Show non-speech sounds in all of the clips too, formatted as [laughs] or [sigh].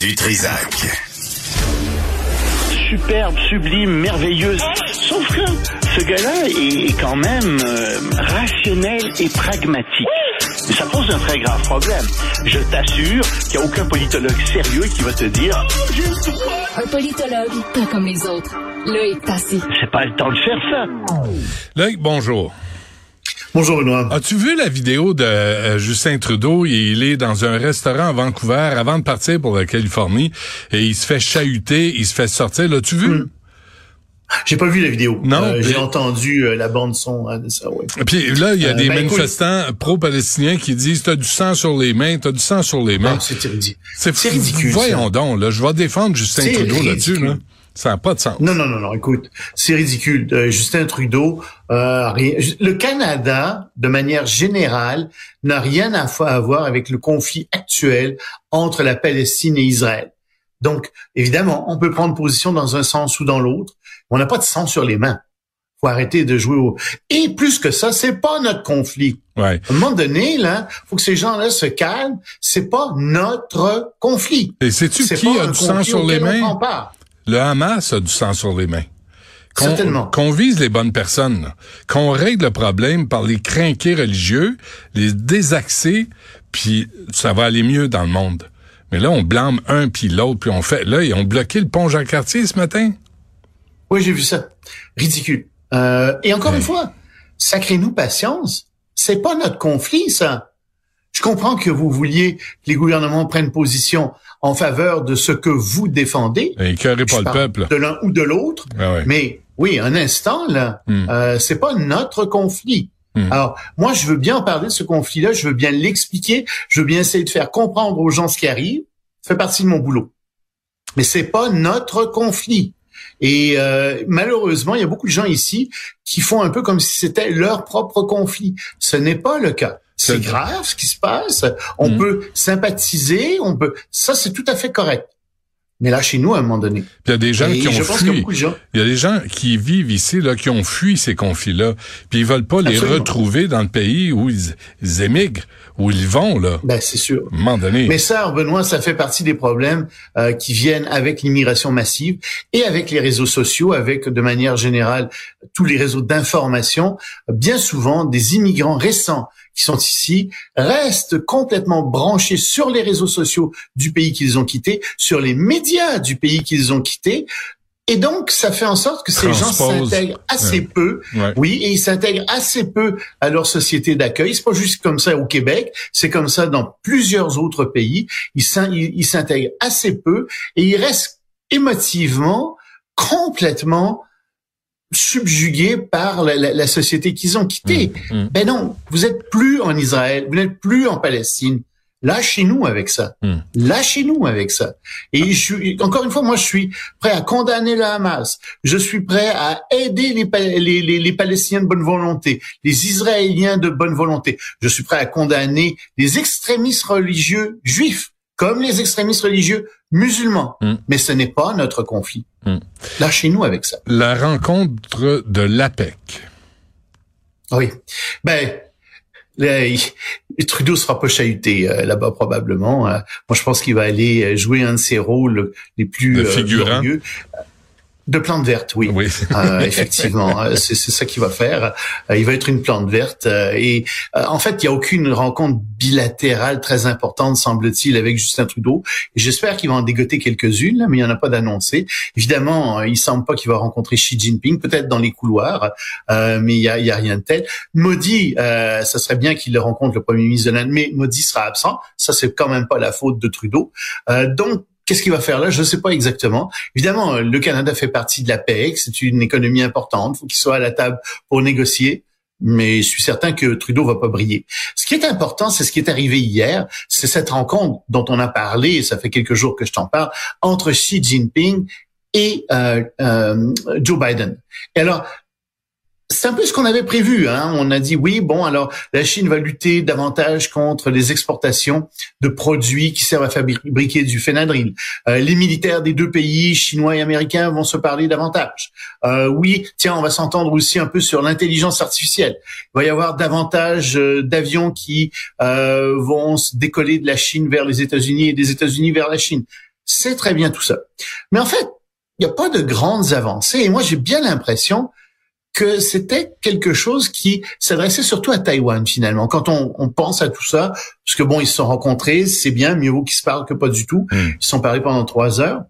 Du Trisac. Superbe, sublime, merveilleuse. Sauf que ce gars-là est quand même euh, rationnel et pragmatique. Mais ça pose un très grave problème. Je t'assure qu'il n'y a aucun politologue sérieux qui va te dire Un politologue, pas comme les autres. Loïc Passy. c'est pas le temps de faire ça. Loïc, bonjour. Bonjour Benoît. As-tu vu la vidéo de euh, Justin Trudeau? Il est dans un restaurant à Vancouver avant de partir pour la Californie et il se fait chahuter, il se fait sortir. L'as-tu vu? Hmm. J'ai pas vu la vidéo. Non, Euh, j'ai entendu euh, la bande son hein, de ça. Ouais. Puis là, il y a des ben, écoute- manifestants pro-palestiniens qui disent t'as du sang sur les mains, t'as du sang sur les mains. C'est ridicule. C'est ridicule, Voyons ça. donc, là, je vais défendre Justin Trudeau là-dessus. Là. Ça n'a pas de sens. Non, non, non, non. Écoute, c'est ridicule. Euh, Justin Trudeau, euh, rien- le Canada, de manière générale, n'a rien à voir avec le conflit actuel entre la Palestine et Israël. Donc, évidemment, on peut prendre position dans un sens ou dans l'autre. On n'a pas de sang sur les mains. Faut arrêter de jouer au. Et plus que ça, c'est pas notre conflit. Ouais. À un moment donné, là, faut que ces gens-là se calment. C'est pas notre conflit. Et sais-tu qui pas a du sang sur les mains? Le Hamas a du sang sur les mains. Qu'on- Certainement. Qu'on vise les bonnes personnes, qu'on règle le problème par les crinqués religieux, les désaxés, puis ça va aller mieux dans le monde. Mais là, on blâme un puis l'autre, puis on fait... Là, ils ont bloqué le pont Jacques-Cartier ce matin. Oui, j'ai vu ça. Ridicule. Euh, et encore Ouais. une fois, sacrez-nous patience. C'est pas notre conflit, ça. Je comprends que vous vouliez que les gouvernements prennent position en faveur de ce que vous défendez. Et pas le peuple. De l'un ou de l'autre. Ah ouais. Mais oui, un instant, là, Hmm. euh, c'est pas notre conflit. Hmm. Alors, moi, je veux bien en parler de ce conflit-là, je veux bien l'expliquer, je veux bien essayer de faire comprendre aux gens ce qui arrive. Ça fait partie de mon boulot. Mais c'est pas notre conflit. Et euh, malheureusement, il y a beaucoup de gens ici qui font un peu comme si c'était leur propre conflit. Ce n'est pas le cas. C'est grave ce qui se passe. On Hmm. peut sympathiser, on peut. Ça, c'est tout à fait correct. Mais là, chez nous, à un moment donné, il y a des gens et qui ont je pense qu'il y a fui. beaucoup de gens. Il y a des gens qui vivent ici, là, qui ont fui ces conflits-là, puis ils veulent pas les retrouver dans le pays où ils, ils émigrent, où ils vont, là. Ben, c'est sûr. À un moment donné. Mais ça, Benoît, ça fait partie des problèmes euh, qui viennent avec l'immigration massive et avec les réseaux sociaux, avec de manière générale tous les réseaux d'information. Bien souvent, des immigrants récents qui sont ici restent complètement branchés sur les réseaux sociaux du pays qu'ils ont quitté, sur les médias du pays qu'ils ont quitté. Et donc, ça fait en sorte que ces gens s'intègrent assez peu Ouais. oui, et ils s'intègrent assez peu à leur société d'accueil. C'est pas juste comme ça au Québec, c'est comme ça dans plusieurs autres pays. Ils s'intègrent assez peu et ils restent émotivement complètement subjugués par la, la- la société qu'ils ont quittée. Mm, mm. Ben non, vous êtes plus en Israël, vous n'êtes plus en Palestine. Lâchez-nous avec ça. Mm. Lâchez-nous avec ça. Et je suis, encore une fois, moi, je suis prêt à condamner le Hamas. Je suis prêt à aider les, les, les, les Palestiniens de bonne volonté, les Israéliens de bonne volonté. Je suis prêt à condamner les extrémistes religieux juifs comme les extrémistes religieux musulmans. Mm. Mais ce n'est pas notre conflit. Mm. Lâchez-nous avec ça. La rencontre de l'APEC. Oui. Ben, il- Trudeau sera pas chahuté euh, là-bas probablement. Euh, moi, je pense qu'il va aller euh, jouer un de ses rôles les plus euh, figurant. De plante verte, oui. Oui. Euh, effectivement, Euh, c'est c'est ça qu'il va faire. Euh, il va être une plante verte. euh, et euh, en fait, il n'y a aucune rencontre bilatérale très importante, semble-t-il, avec Justin Trudeau. J'espère qu'il va en dégoter quelques-unes, mais il n'y en a pas d'annoncé. Évidemment, il semble pas qu'il va rencontrer Xi Jinping, peut-être dans les couloirs, euh, mais il y a, il y a rien de tel. Modi, euh, ça serait bien qu'il le rencontre le premier ministre de l'Inde, mais Modi sera absent. Ça, c'est quand même pas la faute de Trudeau. Euh, donc, Qu'est-ce qu'il va faire là? Je ne sais pas exactement. Évidemment, euh, le Canada fait partie de la PEC, c'est une économie importante, faut qu'il soit à la table pour négocier, mais je suis certain que Trudeau va pas briller. Ce qui est important, c'est ce qui est arrivé hier, c'est cette rencontre dont on a parlé, ça fait quelques jours que je t'en parle, entre Xi Jinping et euh, euh, Joe Biden. Et alors, c'est un peu ce qu'on avait prévu. Hein? On a dit oui, bon, alors la Chine va lutter davantage contre les exportations de produits qui servent à fabriquer du phénadril. Euh, les militaires des deux pays, chinois et américains, vont se parler davantage. Euh, oui, tiens, on va s'entendre aussi un peu sur l'intelligence artificielle. Il va y avoir davantage euh, d'avions qui euh, vont se décoller de la Chine vers les États-Unis et des États-Unis vers la Chine. c'est très bien tout ça. Mais en fait, il n'y a pas de grandes avancées. Et moi, j'ai bien l'impression que c'était quelque chose qui s'adressait surtout à Taïwan finalement. Quand on, on, pense à tout ça, parce que bon, ils se sont rencontrés, c'est bien, mieux vaut qu'ils se parlent que pas du tout. Hmm. Ils se sont parlé pendant trois heures.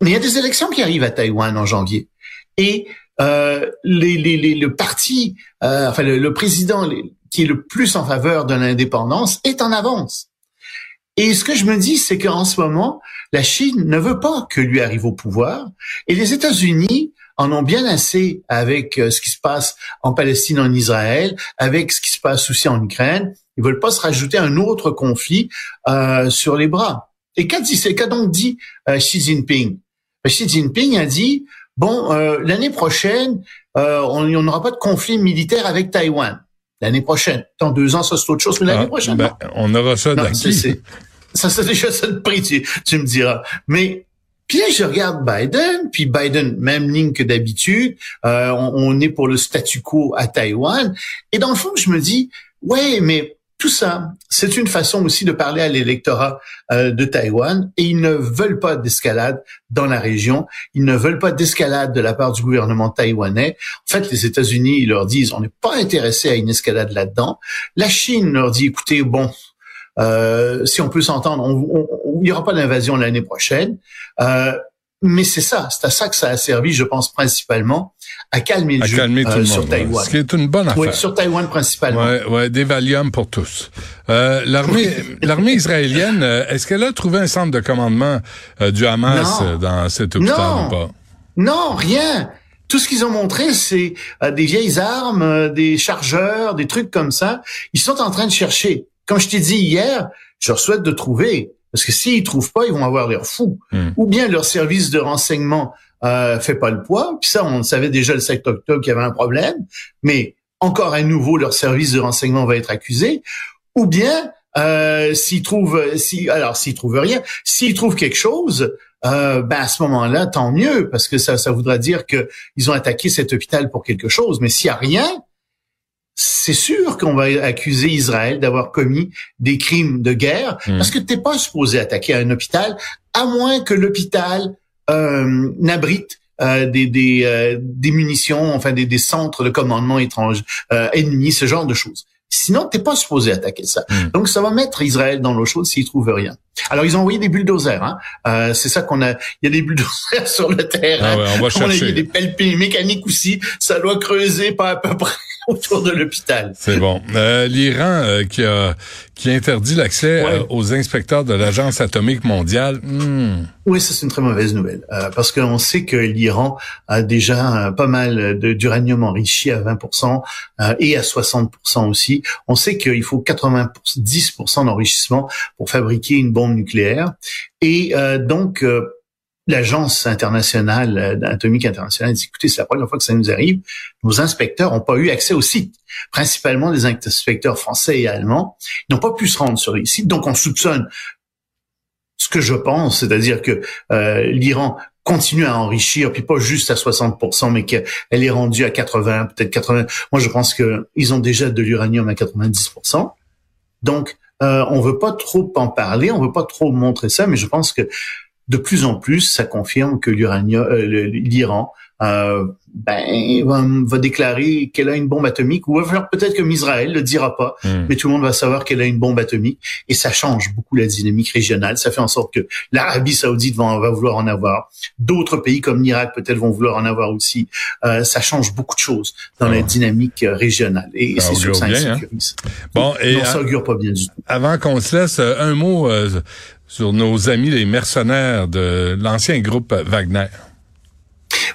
Mais il y a des élections qui arrivent à Taïwan en janvier. Et euh, les, les, les, le parti, euh, enfin le, le président qui est le plus en faveur de l'indépendance est en avance. Et ce que je me dis, c'est qu'en ce moment, la Chine ne veut pas que lui arrive au pouvoir, et les États-Unis en ont bien assez avec euh, ce qui se passe en Palestine, en Israël, avec ce qui se passe aussi en Ukraine. Ils veulent pas se rajouter un autre conflit euh, sur les bras. Et qu'a dit, qu'a donc dit euh, Xi Jinping? Ben, Xi Jinping a dit bon, euh, l'année prochaine, euh, on n'aura pas de conflit militaire avec Taïwan. L'année prochaine. Dans deux ans, ça c'est autre chose, mais l'année ah, prochaine. Ben, on aura ça d'acquis. Ça, c'est déjà ça de prix, tu, tu, me diras. Mais puis là, je regarde Biden, puis Biden, même ligne que d'habitude, euh, on, on, est pour le statu quo à Taïwan. Et dans le fond, je me dis, ouais, mais tout ça, c'est une façon aussi de parler à l'électorat euh, de Taïwan et ils ne veulent pas d'escalade dans la région. Ils ne veulent pas d'escalade de la part du gouvernement taïwanais. En fait, les États-Unis, ils leur disent, on n'est pas intéressé à une escalade là-dedans. La Chine leur dit, écoutez, bon, euh, si on peut s'entendre, il n'y aura pas d'invasion l'année prochaine. Euh, mais c'est ça, c'est à ça que ça a servi, je pense, principalement, à calmer le à jeu calmer tout euh, le sur monde, Taïwan. Ce qui est une bonne affaire. Oui, sur Taïwan principalement. Ouais, ouais, des Valium pour tous. Euh, l'armée, [laughs] l'armée israélienne, euh, est-ce qu'elle a trouvé un centre de commandement euh, du Hamas Non. dans cet hôpital Non. ou pas? Non, rien. Tout ce qu'ils ont montré, c'est des vieilles armes, des chargeurs, des trucs comme ça. Ils sont en train de chercher. Comme je t'ai dit hier, je leur souhaite de trouver. Parce que s'ils trouvent pas, ils vont avoir l'air fous. Hmm. Ou bien leur service de renseignement euh, fait pas le poids. Puis ça, on savait déjà le 7 octobre qu'il y avait un problème. Mais encore à nouveau, leur service de renseignement va être accusé. Ou bien, euh, s'ils trouvent, si, alors s'ils trouvent rien, s'ils trouvent quelque chose, euh, ben à ce moment-là, tant mieux, parce que ça, ça voudra dire que ils ont attaqué cet hôpital pour quelque chose. Mais s'il y a rien, c'est sûr qu'on va accuser Israël d'avoir commis des crimes de guerre, Mm. parce que t'es pas supposé attaquer un hôpital, à moins que l'hôpital euh, n'abrite euh, des, des, euh, des munitions, enfin des, des centres de commandement étrangers, euh, ennemis, ce genre de choses. Sinon, t'es pas supposé attaquer ça. Mm. Donc, ça va mettre Israël dans l'eau chaude s'ils trouvent rien. Alors, ils ont envoyé des bulldozers. Hein. Euh, c'est ça qu'on a. Il y a des bulldozers [laughs] sur le terrain. Ah ouais, on va On a des pelles mécaniques aussi. Ça doit creuser pas à peu près [laughs] autour de l'hôpital. C'est bon. Euh, L'Iran euh, qui a qui interdit l'accès Ouais. euh, aux inspecteurs de l'agence atomique mondiale. Hmm. Oui, ça c'est une très mauvaise nouvelle euh, parce qu'on sait que l'Iran a déjà euh, pas mal d'uranium enrichi à 20% euh, et à 60% aussi. On sait qu'il faut 90% d'enrichissement pour fabriquer une bombe nucléaire et euh, donc euh, l'agence internationale euh, atomique internationale dit écoutez c'est la première fois que ça nous arrive. Nos inspecteurs n'ont pas eu accès au site, principalement des inspecteurs français et allemands. Ils n'ont pas pu se rendre sur les sites, donc on soupçonne ce que je pense, c'est-à-dire que euh, l'Iran continue à enrichir, puis pas juste à 60%, mais qu'elle est rendue à 80, peut-être 80. Moi, je pense que ils ont déjà de l'uranium à 90%. Donc, euh, on veut pas trop en parler, on veut pas trop montrer ça, mais je pense que de plus en plus, ça confirme que euh, l'Iran, euh, ben, va, déclarer qu'elle a une bombe atomique, ou peut-être comme Israël le dira pas, Hmm. mais tout le monde va savoir qu'elle a une bombe atomique et ça change beaucoup la dynamique régionale. Ça fait en sorte que l'Arabie Saoudite va, va vouloir en avoir, d'autres pays comme l'Irak peut-être vont vouloir en avoir aussi. Euh, ça change beaucoup de choses dans Ah. la dynamique euh, régionale et, c'est sûr que ça hein. insécurise. Bon, et non, ça à- augure pas bien du tout. avant qu'on se laisse, euh, un mot euh, sur nos amis les mercenaires de l'ancien groupe Wagner.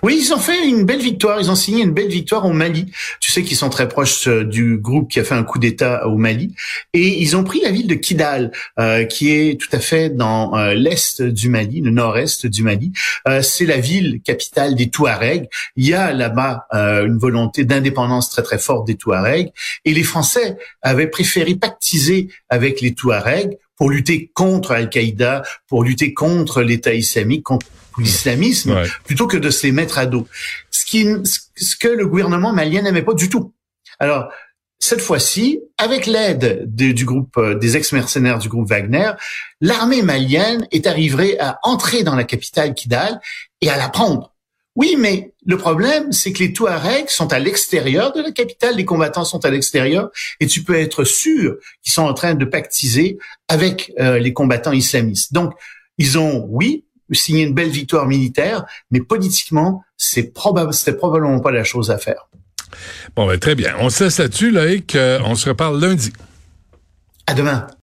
Oui, ils ont fait une belle victoire. Ils ont signé une belle victoire au Mali. Tu sais qu'ils sont très proches euh, du groupe qui a fait un coup d'État au Mali. Et ils ont pris la ville de Kidal, euh, qui est tout à fait dans euh, l'est du Mali, le nord-est du Mali. Euh, c'est la ville capitale des Touaregs. Il y a là-bas euh, une volonté d'indépendance très très forte des Touaregs. Et les Français avaient préféré pactiser avec les Touaregs pour lutter contre Al-Qaïda, pour lutter contre l'État islamique, contre l'islamisme Ouais. plutôt que de se les mettre à dos. Ce qui, ce que le gouvernement malien n'aimait pas du tout. Alors, cette fois-ci, avec l'aide du groupe euh, des ex-mercenaires du groupe Wagner, l'armée malienne est arrivée à entrer dans la capitale Kidal et à la prendre. Oui, mais le problème, c'est que les Touaregs sont à l'extérieur de la capitale, les combattants sont à l'extérieur, et tu peux être sûr qu'ils sont en train de pactiser avec euh, les combattants islamistes. Donc, ils ont, oui, signé une belle victoire militaire, mais politiquement, c'est probable, c'était probablement pas la chose à faire. Bon, ben, très bien. On se laisse là-dessus, Loïc. on se reparle lundi. À demain.